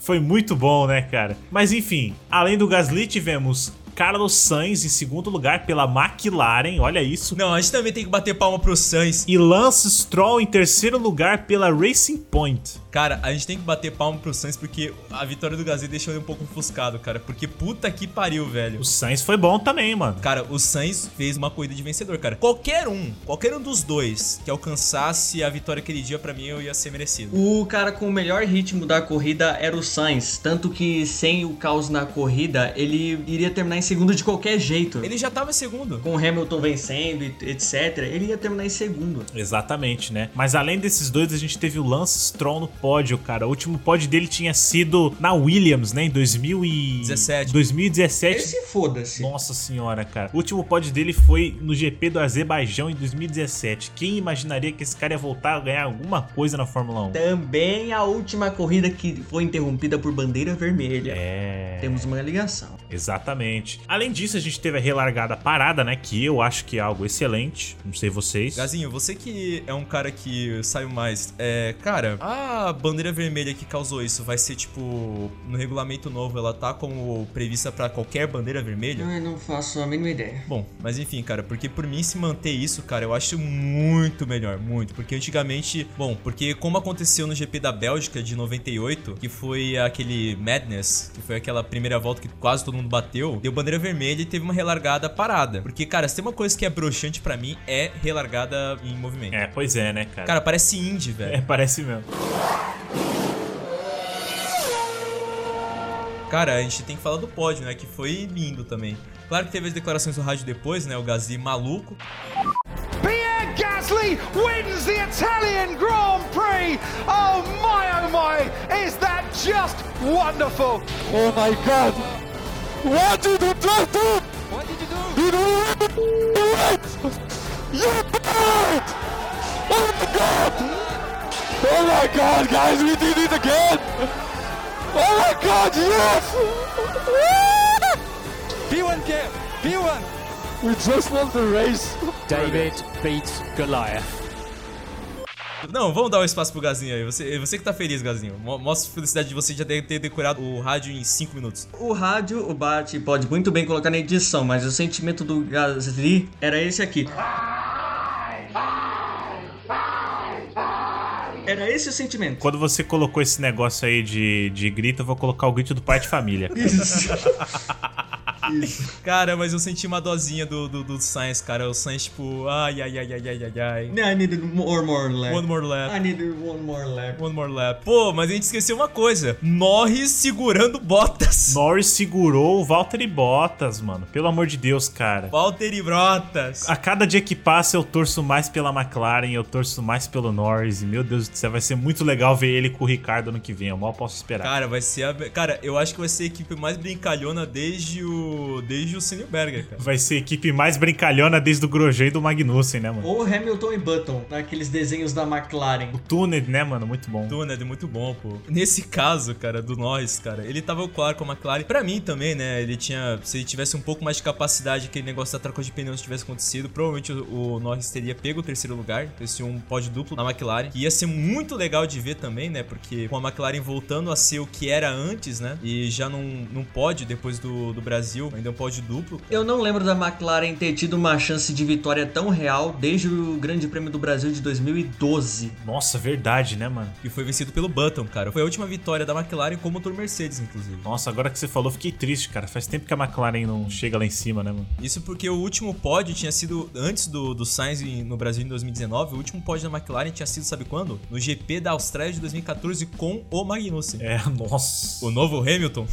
Foi muito bom, né, cara? Mas enfim, além do Gasly, tivemos Carlos Sainz em segundo lugar pela McLaren, olha isso. Não, a gente também tem que bater palma pro Sainz. E Lance Stroll em terceiro lugar pela Racing Point. Cara, a gente tem que bater palma pro Sainz porque a vitória do Gasly deixou ele um pouco ofuscado, cara. Porque puta que pariu, velho. O Sainz foi bom também, mano. Cara, o Sainz fez uma corrida de vencedor, cara. Qualquer um, qualquer um dos dois que alcançasse a vitória aquele dia, pra mim, eu ia ser merecido. O cara com o melhor ritmo da corrida era o Sainz. Tanto que sem o caos na corrida, ele iria terminar em segundo de qualquer jeito. Ele já tava em segundo. Com o Hamilton vencendo, e etc., ele ia terminar em segundo. Exatamente, né? Mas além desses dois, a gente teve o Lance Stroll no pódio, cara. O último pódio dele tinha sido na Williams, né? Em 2017. 2017. Esse foda-se. Nossa senhora, cara. O último pódio dele foi no GP do Azerbaijão em 2017. Quem imaginaria que esse cara ia voltar a ganhar alguma coisa na Fórmula 1? Também a última corrida que foi interrompida por bandeira vermelha. É. Temos uma ligação. Exatamente. Além disso, a gente teve a relargada parada, né? Que eu acho que é algo excelente. Não sei vocês. Gazinho, você que é um cara que saiu mais. É, cara, a bandeira vermelha que causou isso vai ser tipo. No regulamento novo, ela tá como prevista pra qualquer bandeira vermelha? Eu não faço a mínima ideia. Bom, mas enfim, cara, porque por mim se manter isso, cara, eu acho muito melhor, muito. Porque antigamente, bom, porque como aconteceu no GP da Bélgica de 98, que foi aquele Madness, que foi aquela primeira volta que quase todo mundo bateu, deu bandeira vermelha e teve uma relargada parada. Porque, cara, se tem uma coisa que é broxante pra mim, é relargada em movimento. É, pois é, né, cara? Cara, parece indie, velho. É, parece mesmo. Cara, a gente tem que falar do pódio, né? Que foi lindo também. Claro que teve as declarações do rádio depois, né? O Gasly maluco. Pierre Gasly wins the Italian Grand Prix. Oh my, oh my, is that just wonderful? Oh my god! What did you do? What did you do? You do it! You did! Oh my god! Oh my god, guys, we did it again! Oh my god, yes! P1K, P1. We just won the race. David beats Goliath. Não, vamos dar um espaço pro Gazinho aí. Você, você que tá feliz, Gazinho. Mo- Mostra a felicidade de você já ter, ter decorado o rádio em 5 minutos. O rádio, o Bart pode muito bem colocar na edição, mas o sentimento do Gasly era esse aqui. Era esse o sentimento. Quando você colocou esse negócio aí de, de grito, eu vou colocar o grito do pai de família. Isso. Cara, mas eu senti uma dosinha do, do, do Sainz, cara. O Sainz, tipo, ai, ai, ai, ai, ai, ai, ai. I needed more, more lap. One more lap. I needed one more lap. One more lap. Pô, mas a gente esqueceu uma coisa. Norris segurando botas. Norris segurou o Valtteri Bottas, mano. Pelo amor de Deus, cara. Valtteri Bottas. A cada dia que passa, eu torço mais pela McLaren, eu torço mais pelo Norris. E, meu Deus do céu, vai ser muito legal ver ele com o Ricardo ano que vem. Eu mal posso esperar. Cara, vai ser a... Cara, eu acho que vai ser a equipe mais brincalhona desde o... Desde o Senilberger, cara. Vai ser a equipe mais brincalhona desde o Grosjean e do Magnussen, né, mano? Ou Hamilton e Button, naqueles desenhos da McLaren. O Tuned, né, mano? Muito bom. Tuned é muito bom, pô. Nesse caso, cara, do Norris, cara, ele tava claro com a McLaren. Pra mim também, né, ele tinha... Se ele tivesse um pouco mais de capacidade, aquele negócio da troca de pneus tivesse acontecido, provavelmente o, o Norris teria pego o terceiro lugar. Esse um pódio duplo na McLaren. Que ia ser muito legal de ver também, né, porque com a McLaren voltando a ser o que era antes, né, e já num, num pódio depois do, do Brasil, ainda um pódio duplo. Eu não lembro da McLaren ter tido uma chance de vitória tão real desde o Grande Prêmio do Brasil de 2012. Nossa, verdade, né, mano? Que foi vencido pelo Button, cara. Foi a última vitória da McLaren com o motor Mercedes, inclusive. Nossa, agora que você falou, fiquei triste, cara. Faz tempo que a McLaren não chega lá em cima, né, mano? Isso porque o último pódio tinha sido antes do, do Sainz no Brasil em 2019. O último pódio da McLaren tinha sido, sabe quando? No GP da Austrália de 2014 com o Magnussen. É, nossa. O novo Hamilton.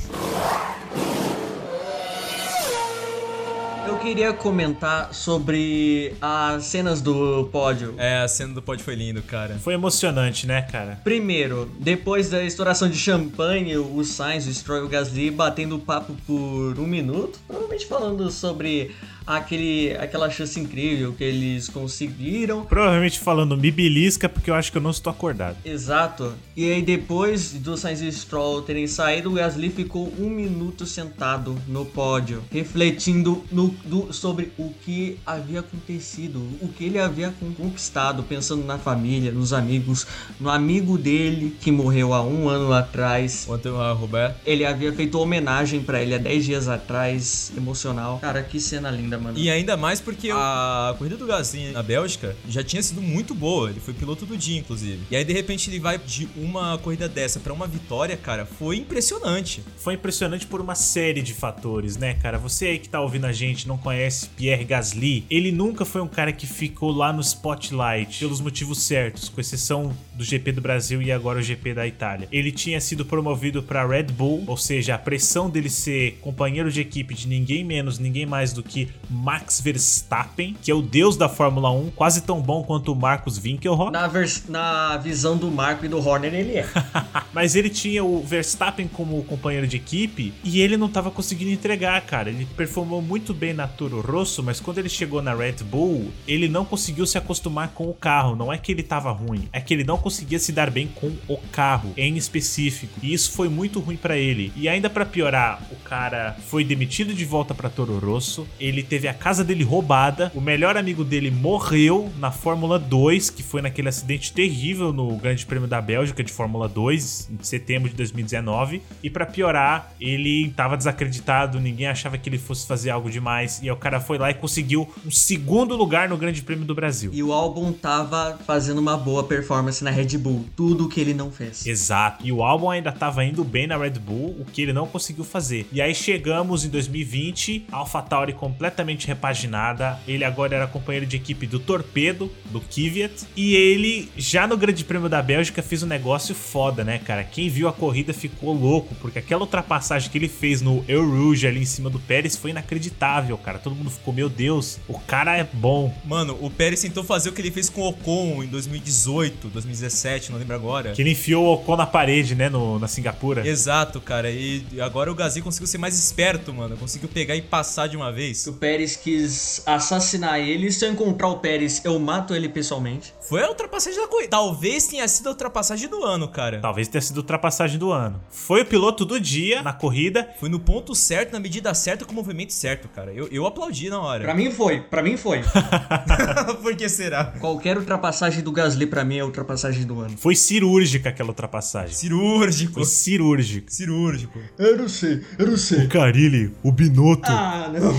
Eu queria comentar sobre as cenas do pódio. É, a cena do pódio foi lindo, cara. Foi emocionante, né, cara? Primeiro, depois da estouração de champanhe, o Sainz, o Stroll e o Gasly batendo papo por um minuto, provavelmente falando sobre aquele, aquela chance incrível que eles conseguiram. Provavelmente falando me belisca porque eu acho que eu não estou acordado. Exato. E aí depois do Sainz e Stroll terem saído, o Gasly ficou um minuto sentado no pódio, refletindo no, do, sobre o que havia acontecido, o que ele havia conquistado, pensando na família, nos amigos, no amigo dele que morreu há um ano atrás. A Roberto. Ele havia feito homenagem para ele há 10 dias atrás, emocional. Cara, que cena linda, mano. E ainda mais porque a corrida do Gasly na Bélgica já tinha sido muito boa. Ele foi piloto do dia, inclusive. E aí, de repente, ele vai de uma corrida dessa para uma vitória, cara, foi impressionante. Foi impressionante por uma série de fatores, né, cara? Você aí que tá ouvindo a gente não conhece Pierre Gasly. Ele nunca foi um cara que ficou lá no spotlight pelos motivos certos, com exceção do GP do Brasil e agora o GP da Itália. Ele tinha sido promovido para Red Bull, ou seja, a pressão dele ser companheiro de equipe de ninguém menos, ninguém mais do que Max Verstappen, que é o deus da Fórmula 1, quase tão bom quanto o Marcos Winkelhoff. Na, na visão do Marco e do Horner, ele é. Mas ele tinha o Verstappen como companheiro de equipe e ele não estava conseguindo entregar, cara. Ele performou muito bem na Toro Rosso, mas quando ele chegou na Red Bull, ele não conseguiu se acostumar com o carro. Não é que ele estava ruim, é que ele não conseguia se dar bem com o carro em específico. E isso foi muito ruim para ele. E ainda para piorar, o cara foi demitido de volta para Toro Rosso. Ele teve a casa dele roubada. O melhor amigo dele morreu na Fórmula 2, que foi naquele acidente terrível no Grande Prêmio da Bélgica de Fórmula 2 em setembro de 2019. E para piorar, ele estava desacreditado, ninguém achava que ele fosse fazer algo demais. E aí o cara foi lá e conseguiu um segundo lugar no Grande Prêmio do Brasil. E o álbum tava fazendo uma boa performance na Red Bull, tudo que ele não fez. Exato. E o álbum ainda tava indo bem na Red Bull, o que ele não conseguiu fazer. E aí chegamos em 2020, AlphaTauri completamente repaginada. Ele agora era companheiro de equipe do Torpedo, do Kvyat, e ele já no Grande Prêmio da Bélgica fez um negócio foda, né, cara? Quem viu a corrida ficou louco, porque aquela ultrapassagem que ele fez no El Rouge ali em cima do Pérez foi inacreditável, cara. Todo mundo ficou, meu Deus, o cara é bom. Mano, o Pérez tentou fazer o que ele fez com o Ocon em 2018, 2017, não lembro agora. Que ele enfiou o Ocon na parede, né, no, na Singapura. Exato, cara. E agora o Gasly conseguiu ser mais esperto, mano. Conseguiu pegar e passar de uma vez. O Pérez quis assassinar ele. Se eu encontrar o Pérez, eu mato ele pessoalmente. Foi a ultrapassagem da corrida. Talvez tenha sido a ultrapassagem do ano, cara. Talvez tenha sido a ultrapassagem do ano. Foi o piloto do dia na corrida. Foi no ponto certo, na medida certa, com o movimento certo, cara. Eu, eu aplaudi na hora. Pra mim foi, pra mim foi. Por que será? Qualquer ultrapassagem do Gasly pra mim é a ultrapassagem do ano. Foi cirúrgica aquela ultrapassagem. Cirúrgico. Foi cirúrgico. Cirúrgico. Eu não sei, eu não sei. O Carilli, o Binotto. Ah, não.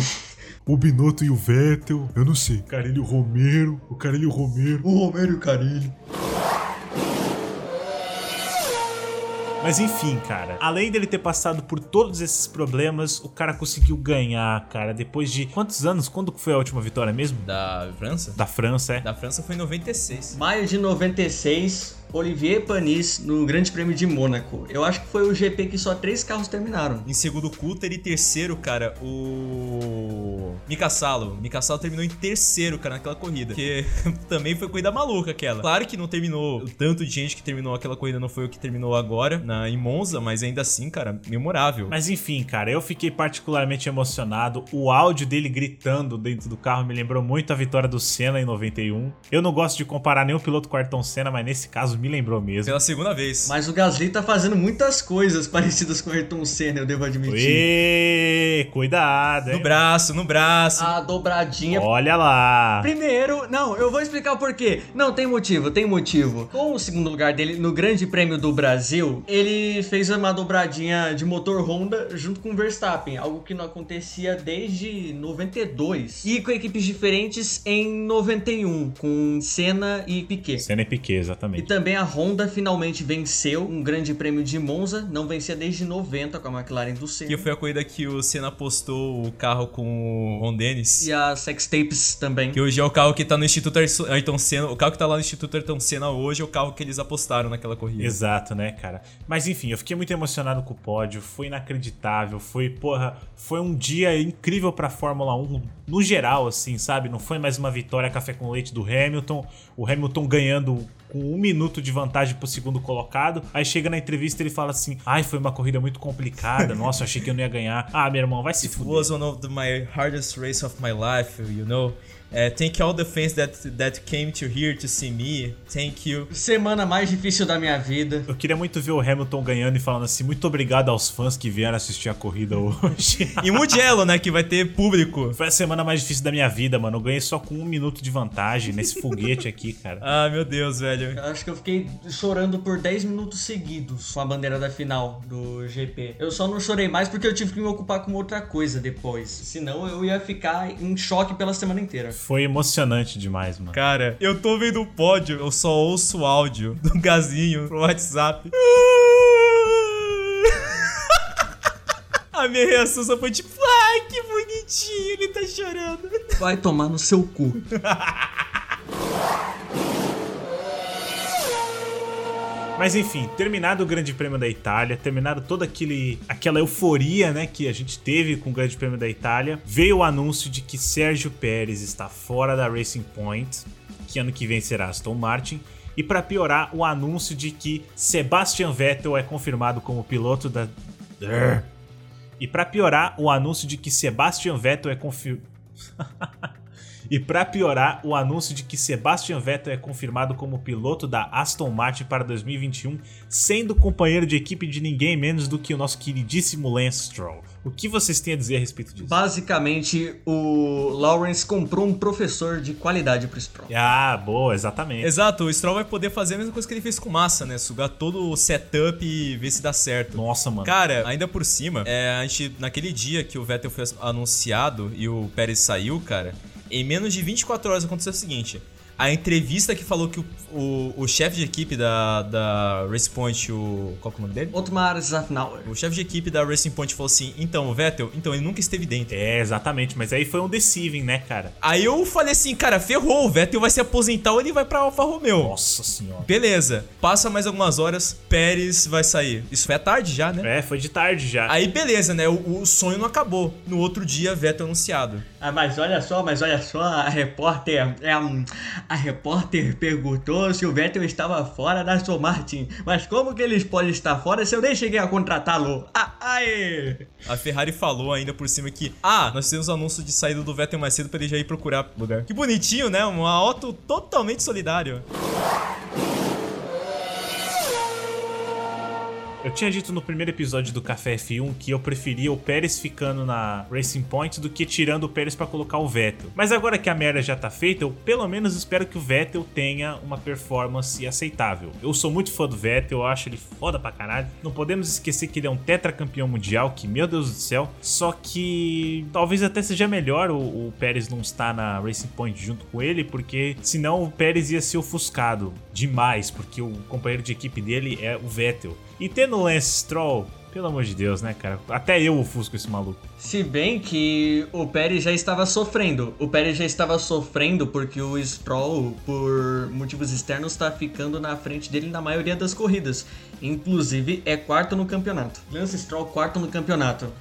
O Binotto e o Vettel, eu não sei. O Carilli e o Romero, o Carilli e o Romero. O Romero e o Carilli. Mas enfim, cara, além dele ter passado por todos esses problemas, o cara conseguiu ganhar, cara, depois de quantos anos? Quando foi a última vitória mesmo? Da França? Da França, é. Da França foi em 96. Maio de 96, Olivier Panis no Grande Prêmio de Mônaco. Eu acho que foi o GP que só três carros terminaram. Em segundo, Coulter e terceiro, cara, o Mika Salo. Mika Salo terminou em terceiro, cara, naquela corrida. Que também foi corrida maluca aquela. Claro que não terminou, o tanto de gente que terminou aquela corrida não foi o que terminou agora na, em Monza, mas ainda assim, cara, memorável. Mas enfim, cara, eu fiquei particularmente emocionado. O áudio dele gritando dentro do carro me lembrou muito a vitória do Senna em 91. Eu não gosto de comparar nenhum piloto com o Ayrton Senna, mas nesse caso me lembrou mesmo. Pela segunda vez. Mas o Gasly tá fazendo muitas coisas parecidas com o Ayrton Senna, eu devo admitir. Ê, cuidado, hein? No braço, no braço. A dobradinha. Olha lá. Primeiro, não, eu vou explicar o porquê. Não, tem motivo, tem motivo. Com o segundo lugar dele no Grande Prêmio do Brasil, ele fez uma dobradinha de motor Honda junto com o Verstappen, algo que não acontecia desde 92. E com equipes diferentes em 91, com Senna e Piquet. Senna e Piquet, E exatamente. Também a Honda finalmente venceu um grande prêmio de Monza, não vencia desde 90 com a McLaren do Senna. Que foi a corrida que o Senna postou o carro com o Ron Dennis. E a Sex Tapes também. Que hoje é o carro que tá no Instituto Ayrton Senna. O carro que tá lá no Instituto Ayrton Senna hoje é o carro que eles apostaram naquela corrida. Exato, né, cara? Mas enfim, eu fiquei muito emocionado com o pódio, foi inacreditável, foi, porra, foi um dia incrível pra Fórmula 1 no geral, assim, sabe? Não foi mais uma vitória café com leite do Hamilton, o Hamilton ganhando com um minuto de vantagem pro segundo colocado. Aí chega na entrevista ele fala assim: Ai, foi uma corrida muito complicada. Nossa, achei que eu não ia ganhar. Ah, meu irmão, vai se It fuder. was one of the, my hardest race of my life, you know. Uh, thank all the fans that that came to here to see me. Thank you. Semana mais difícil da minha vida. Eu queria muito ver o Hamilton ganhando e falando assim: muito obrigado aos fãs que vieram assistir a corrida hoje. E Mugello, né, que vai ter público. Foi a semana mais difícil da minha vida, mano. Eu ganhei só com um minuto de vantagem nesse foguete aqui, cara. Ah, meu Deus, velho. Eu acho que eu fiquei chorando por 10 minutos seguidos com a bandeira da final do GP. Eu só não chorei mais porque eu tive que me ocupar com outra coisa depois. Senão eu ia ficar em choque pela semana inteira. Foi emocionante demais, mano. Cara, eu tô vendo o pódio, eu só ouço o áudio do Gazinho pro WhatsApp. A minha reação só foi tipo, ai, que bonitinho, ele tá chorando. Vai tomar no seu cu. Mas enfim, terminado o Grande Prêmio da Itália, terminado toda aquele, aquela euforia, né, que a gente teve com o Grande Prêmio da Itália, veio o anúncio de que Sérgio Pérez está fora da Racing Point, que ano que vem será Aston Martin, e para piorar, o anúncio de que Sebastian Vettel é confirmado como piloto da E para piorar, o anúncio de que Sebastian Vettel é confirmado E para piorar, o anúncio de que Sebastian Vettel é confirmado como piloto da Aston Martin para 2021, sendo companheiro de equipe de ninguém menos do que o nosso queridíssimo Lance Stroll. O que vocês têm a dizer a respeito disso? Basicamente, o Lawrence comprou um professor de qualidade pro Stroll. Ah, boa, exatamente. Exato, o Stroll vai poder fazer a mesma coisa que ele fez com Massa, né? Sugar todo o setup e ver se dá certo. Nossa, mano. Cara, ainda por cima, é, a gente, naquele dia que o Vettel foi anunciado e o Pérez saiu, cara, em menos de 24 horas aconteceu o seguinte. A entrevista que falou que o, o, o chefe de equipe da, da Racing Point, o. Qual que é o nome dele? Otmar Zafnauer. O chefe de equipe da Racing Point falou assim: então, o Vettel, então ele nunca esteve dentro. É, exatamente, mas aí foi um deceiving, né, cara? Aí eu falei assim, cara, ferrou, o Vettel vai se aposentar ou ele vai pra Alfa Romeo. Nossa senhora. Beleza, passa mais algumas horas, Pérez vai sair. Isso foi à tarde já, né? É, foi de tarde já. Aí beleza, né? O, o sonho não acabou. No outro dia, Vettel anunciado. Ah, mas olha só, mas olha só, a repórter. É, um, a repórter perguntou se o Vettel estava fora da Aston Martin. Mas como que eles podem estar fora se eu nem cheguei a contratá-lo? Ah, aê! A Ferrari falou ainda por cima que, ah, nós temos anúncio de saída do Vettel mais cedo pra ele já ir procurar lugar. Que bonitinho, né? Uma auto totalmente solidário. Eu tinha dito no primeiro episódio do Café F1 que eu preferia o Pérez ficando na Racing Point do que tirando o Pérez para colocar o Vettel. Mas agora que a merda já tá feita, eu pelo menos espero que o Vettel tenha uma performance aceitável. Eu sou muito fã do Vettel, eu acho ele foda pra caralho. Não podemos esquecer que ele é um tetracampeão mundial, que meu Deus do céu. Só que talvez até seja melhor o, o Pérez não estar na Racing Point junto com ele, porque senão o Pérez ia ser ofuscado demais, porque o companheiro de equipe dele é o Vettel. E tendo o Lance Stroll, pelo amor de Deus, né, cara? Até eu ofusco esse maluco. Se bem que o Pérez já estava sofrendo. O Pérez já estava sofrendo porque o Stroll, por motivos externos, está ficando na frente dele na maioria das corridas. Inclusive, é quarto no campeonato. Lance Stroll, quarto no campeonato.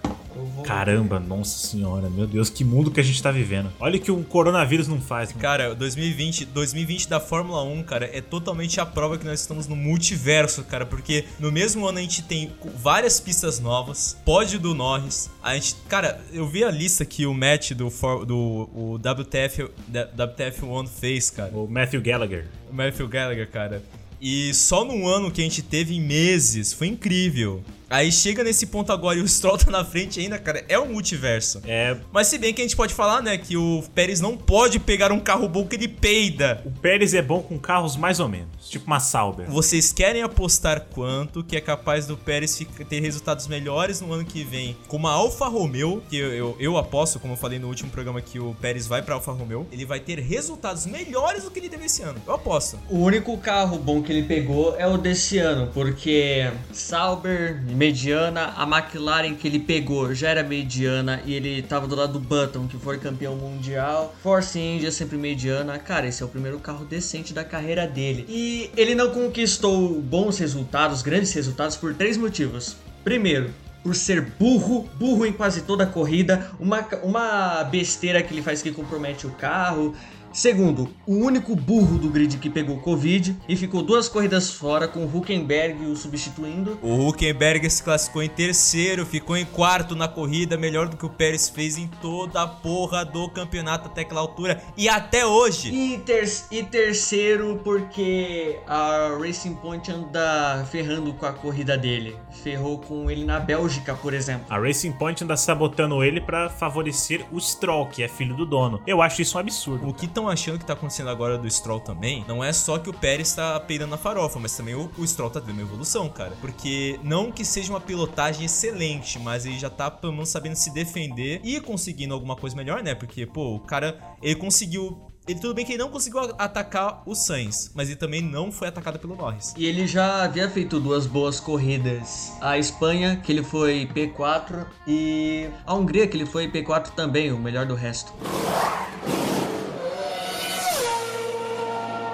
Caramba, nossa senhora, meu Deus, que mundo que a gente tá vivendo. Olha o que o coronavírus não faz, mano. Cara, 2020, 2020 da Fórmula 1, cara, é totalmente a prova que nós estamos no multiverso, cara, porque no mesmo ano a gente tem várias pistas novas, pódio do Norris, a gente, cara, eu vi a lista que o Matt do, for, do o WTF, WTF1 fez, cara. O Matthew Gallagher. O Matthew Gallagher, cara. E só num ano que a gente teve em meses, foi incrível. Aí chega nesse ponto agora e o Stroll tá na frente ainda, cara, é um multiverso. É. Mas se bem que a gente pode falar, né, que o Pérez não pode pegar um carro bom que ele peida. O Pérez é bom com carros mais ou menos, tipo uma Sauber. Vocês querem apostar quanto que é capaz do Pérez ter resultados melhores no ano que vem com uma Alfa Romeo, que eu, eu, eu aposto, como eu falei no último programa, que o Pérez vai pra Alfa Romeo, ele vai ter resultados melhores do que ele teve esse ano. Eu aposto. O único carro bom que ele pegou é o desse ano, porque Sauber, mediana, a McLaren que ele pegou já era mediana e ele tava do lado do Button, que foi campeão mundial. Force India sempre mediana. Cara, esse é o primeiro carro decente da carreira dele. E ele não conquistou bons resultados, grandes resultados, por três motivos. Primeiro, por ser burro, burro em quase toda a corrida, uma, uma besteira que ele faz que compromete o carro. Segundo, o único burro do grid que pegou Covid e ficou duas corridas fora com o Huckenberg o substituindo. O Huckenberg se classificou em terceiro, ficou em quarto na corrida, melhor do que o Pérez fez em toda a porra do campeonato até aquela altura e até hoje. E, ter e terceiro porque a Racing Point anda ferrando com a corrida dele. Ferrou com ele na Bélgica, por exemplo. A Racing Point anda sabotando ele para favorecer o Stroll, que é filho do dono. Eu acho isso um absurdo. O que estão achando que tá acontecendo agora do Stroll também, não é só que o Pérez tá peidando na farofa, mas também o, o Stroll tá dando uma evolução, cara. Porque não que seja uma pilotagem excelente, mas ele já tá pelo menos sabendo se defender e conseguindo alguma coisa melhor, né? Porque, pô, o cara, ele conseguiu ele tudo bem que ele não conseguiu atacar o Sainz, mas ele também não foi atacado pelo Norris. E ele já havia feito duas boas corridas. A Espanha, que ele foi P4, e a Hungria, que ele foi P4 também, o melhor do resto.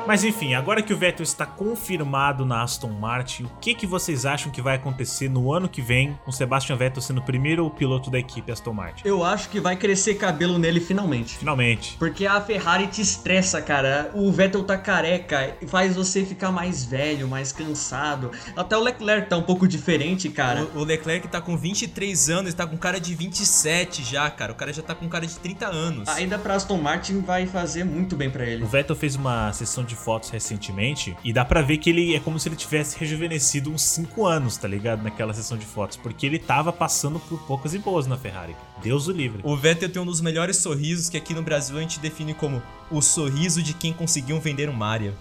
Mas enfim, agora que o Vettel está confirmado na Aston Martin, o que, que vocês acham que vai acontecer no ano que vem com Sebastian Vettel sendo o primeiro piloto da equipe Aston Martin? Eu acho que vai crescer cabelo nele finalmente. Finalmente. Porque a Ferrari te estressa, cara. O Vettel tá careca e faz você ficar mais velho, mais cansado. Até o Leclerc tá um pouco diferente, cara. O, o Leclerc tá com 23 anos, tá com cara de 27 já, cara. O cara já tá com cara de 30 anos. Ainda pra Aston Martin vai fazer muito bem para ele. O Vettel fez uma sessão de fotos recentemente e dá pra ver que ele é como se ele tivesse rejuvenescido uns 5 anos, tá ligado? Naquela sessão de fotos, porque ele tava passando por poucas e boas na Ferrari. Deus o livre. O Vettel tem um dos melhores sorrisos que aqui no Brasil a gente define como o sorriso de quem conseguiu vender um Mario.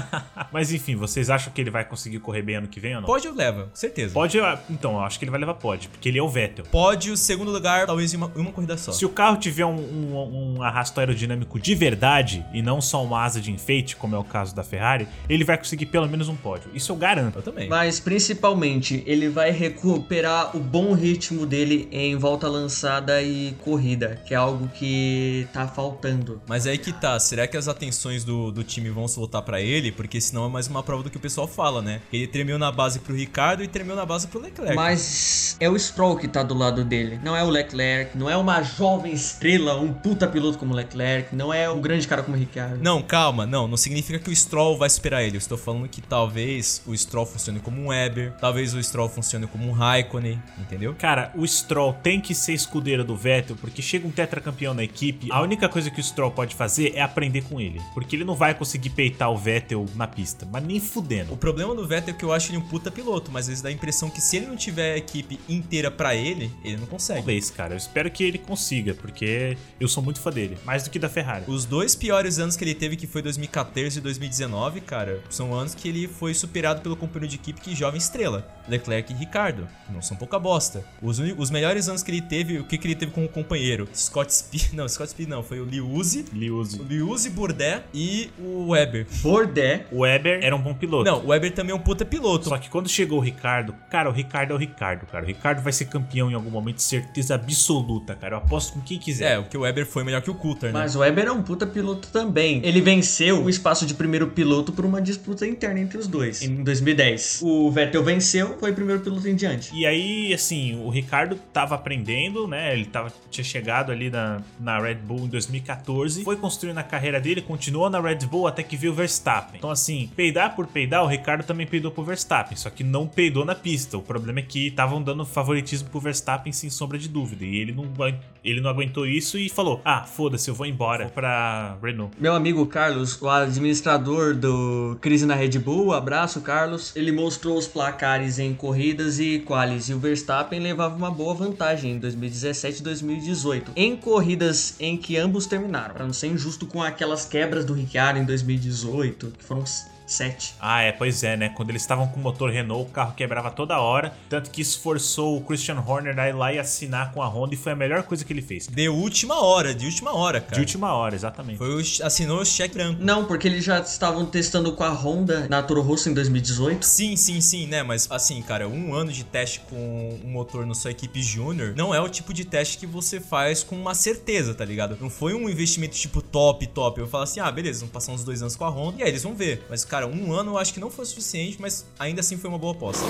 Mas enfim, vocês acham que ele vai conseguir correr bem ano que vem ou não? Pode ou leva, certeza. Pode, então, eu acho que ele vai levar pode, porque ele é o Vettel. Pode, o segundo lugar, talvez em uma, uma corrida só. Se o carro tiver um, um, um arrasto aerodinâmico de verdade e não só uma asa de enfeite, como é o caso da Ferrari, ele vai conseguir pelo menos um pódio. Isso eu garanto. Eu também. Mas principalmente, ele vai recuperar o bom ritmo dele em volta lançada e corrida, que é algo que tá faltando. Mas aí que tá, será que as atenções do, do time vão se voltar para ele? Porque senão é mais uma prova do que o pessoal fala, né? Ele tremeu na base pro Ricardo e tremeu na base pro Leclerc. Mas é o Stroll que tá do lado dele, não é o Leclerc, não é uma jovem estrela, um puta piloto como o Leclerc, não é um grande cara como o Ricardo. Não, calma, não, não significa que o Stroll vai superar ele. Eu estou falando que talvez o Stroll funcione como um Weber, talvez o Stroll funcione como um Raikkonen, entendeu? Cara, o Stroll tem que ser escudeiro do Vettel, porque chega um tetracampeão na equipe, a única coisa que o Stroll pode fazer é aprender com ele, porque ele não vai conseguir peitar o Vettel na pista, mas nem fudendo. O problema do Vettel é que eu acho ele um puta piloto, mas às vezes dá a impressão que se ele não tiver a equipe inteira para ele, ele não consegue. Talvez, cara, eu espero que ele consiga, porque eu sou muito fã dele, mais do que da Ferrari. Os dois piores anos que ele teve, que foi 2014 e 2019, cara, são anos que ele foi superado pelo companheiro de equipe que jovem estrela, Leclerc e Ricardo. Não são pouca bosta. Os, os melhores anos que ele teve, o que, que ele teve como companheiro? Scott Speed. Não, Scott Speed não, foi o Liuzzi. Liuzzi. O Liuzzi, Bourdais e o Weber. Bourdais. O Weber era um bom piloto. Não, o Weber também é um puta piloto. Só que quando chegou o Ricardo, cara, o Ricardo é o Ricardo, cara. O Ricardo vai ser campeão em algum momento, certeza absoluta, cara. Eu aposto com quem quiser. É, o que o Weber foi melhor que o Coulter, né? Mas o Weber é um puta piloto também. Ele venceu o espaço de primeiro piloto por uma disputa interna entre os dois, em 2010. O Vettel venceu, foi primeiro piloto em diante. E aí, assim, o Ricardo tava aprendendo, né? Ele tava, tinha chegado ali na, na Red Bull em 2014, foi construindo a carreira dele, continuou na Red Bull até que viu o Verstappen. Então, assim, peidar por peidar, o Ricardo também peidou pro Verstappen, só que não peidou na pista. O problema é que estavam dando favoritismo pro Verstappen sem sombra de dúvida. E ele não, ele não aguentou isso e falou: Ah, foda-se, eu vou embora, vou pra Renault. Meu amigo Carlos, o administrador do Crise na Red Bull, abraço, Carlos. Ele mostrou os placares em corridas e quales, e o Verstappen levava uma boa vantagem em 2017 e 2018, em corridas em que ambos terminaram, para não ser injusto com aquelas quebras do Ricciardo em 2018, que foram 7. Ah, é, pois é, né? Quando eles estavam com o motor Renault, o carro quebrava toda hora. Tanto que isso forçou o Christian Horner a ir lá e assinar com a Honda e foi a melhor coisa que ele fez. De última hora, de última hora, cara. De última hora, exatamente. Foi o, assinou o cheque branco. Não, porque eles já estavam testando com a Honda na Toro Rosso em 2018. Sim, sim, sim, né? Mas assim, cara, um ano de teste com um motor na sua equipe júnior não é o tipo de teste que você faz com uma certeza, tá ligado? Não foi um investimento tipo top, top. Eu falo assim, ah, beleza, vamos passar uns dois anos com a Honda e aí eles vão ver. Mas, cara, um ano eu acho que não foi suficiente, mas ainda assim foi uma boa aposta.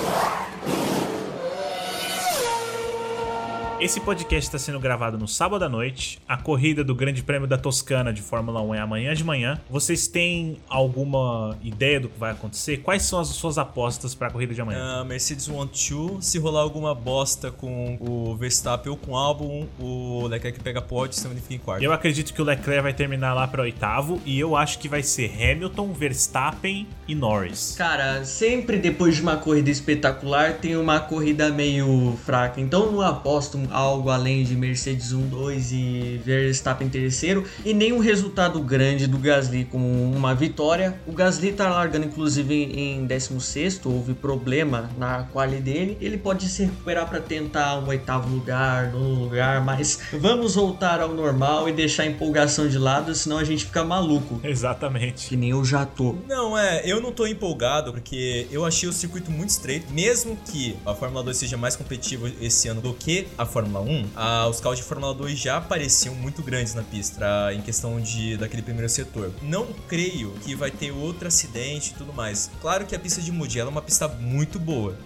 Esse podcast está sendo gravado no sábado à noite. A corrida do Grande Prêmio da Toscana de Fórmula 1 é amanhã de manhã. Vocês têm alguma ideia do que vai acontecer? Quais são as suas apostas para a corrida de amanhã? Ah, Mercedes Want to. Se rolar alguma bosta com o Verstappen ou com o Albon, o Leclerc pega pódio e se fica em quarto. Eu acredito que o Leclerc vai terminar lá para oitavo e eu acho que vai ser Hamilton, Verstappen e Norris. Cara, sempre depois de uma corrida espetacular tem uma corrida meio fraca. Então não aposto algo além de Mercedes 1, 2 e Verstappen terceiro e nem um resultado grande do Gasly com uma vitória. O Gasly tá largando inclusive em 16, houve problema na quali dele. Ele pode se recuperar para tentar um oitavo lugar, nono lugar, mas vamos voltar ao normal e deixar a empolgação de lado, senão a gente fica maluco. Exatamente. Que nem eu já tô. Não, é, eu não tô empolgado porque eu achei o circuito muito estreito. Mesmo que a Fórmula 2 seja mais competitiva esse ano do que a Fórmula 1, ah, os carros de Fórmula 2 já pareciam muito grandes na pista pra- em questão de daquele primeiro setor. Não creio que vai ter outro acidente e tudo mais. Claro que a pista de Mugello é uma pista muito boa.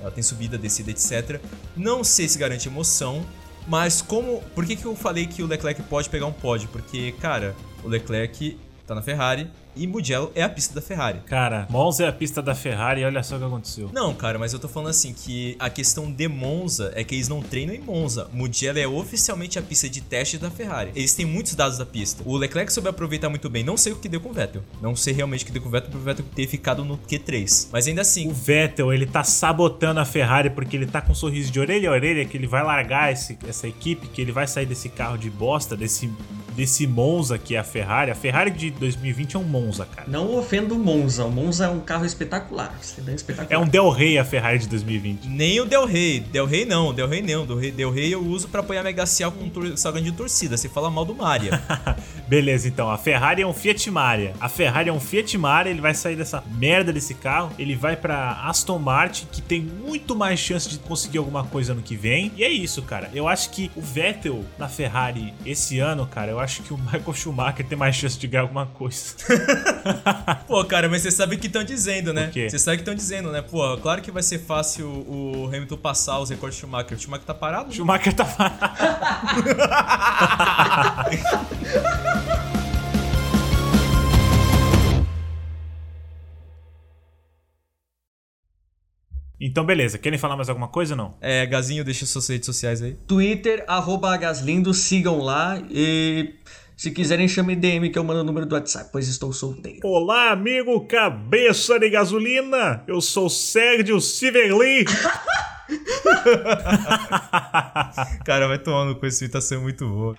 Ela tem subida, descida, etc. Não sei se garante emoção, mas como. Por que, que eu falei que o Leclerc pode pegar um pódio? Porque, cara, o Leclerc tá na Ferrari e Mugello é a pista da Ferrari. Cara, Monza é a pista da Ferrari e olha só o que aconteceu. Não, cara, mas eu tô falando assim que a questão de Monza é que eles não treinam em Monza. Mugello é oficialmente a pista de teste da Ferrari. Eles têm muitos dados da pista. O Leclerc soube aproveitar muito bem. Não sei o que deu com o Vettel. Não sei realmente o que deu com o Vettel, pro Vettel ter ficado no Q3. Mas ainda assim, O Vettel, ele tá sabotando a Ferrari porque ele tá com um sorriso de orelha a orelha que ele vai largar esse- essa equipe, que ele vai sair desse carro de bosta, desse, desse Monza que é a Ferrari. A Ferrari de 2020 é um Monza, cara. Não ofendo o Monza. O Monza é um carro espetacular. Sedã espetacular. É um Del Rey a Ferrari de 2020. nem o Del Rey. Del Rey não, Del Rey não. Del Rey, Del Rey eu uso pra apoiar Mega Cial com slogan de torcida. Você fala mal do Maria. Beleza, então. A Ferrari é um Fiat Maria. A Ferrari é um Fiat Maria, ele vai sair dessa merda desse carro. Ele vai pra Aston Martin, que tem muito mais chance de conseguir alguma coisa ano que vem. E é isso, cara. Eu acho que o Vettel na Ferrari esse ano, cara, eu acho que o Michael Schumacher tem mais chance de ganhar alguma coisa. Pô, cara, mas você sabe o que estão dizendo, né? Você sabe o que estão dizendo, né? Pô, claro que vai ser fácil o Hamilton passar os recordes do Schumacher. O Schumacher tá parado? Schumacher tá Então, beleza. Querem falar mais alguma coisa ou não? É, Gazinho, deixa suas redes sociais aí. Twitter, arroba Gaslindo, sigam lá e se quiserem chame DM que eu mando o número do WhatsApp, pois estou solteiro. Olá, amigo cabeça de gasolina. Eu sou Sérgio Siverly. Cara, vai tomando com essa imitação muito boa.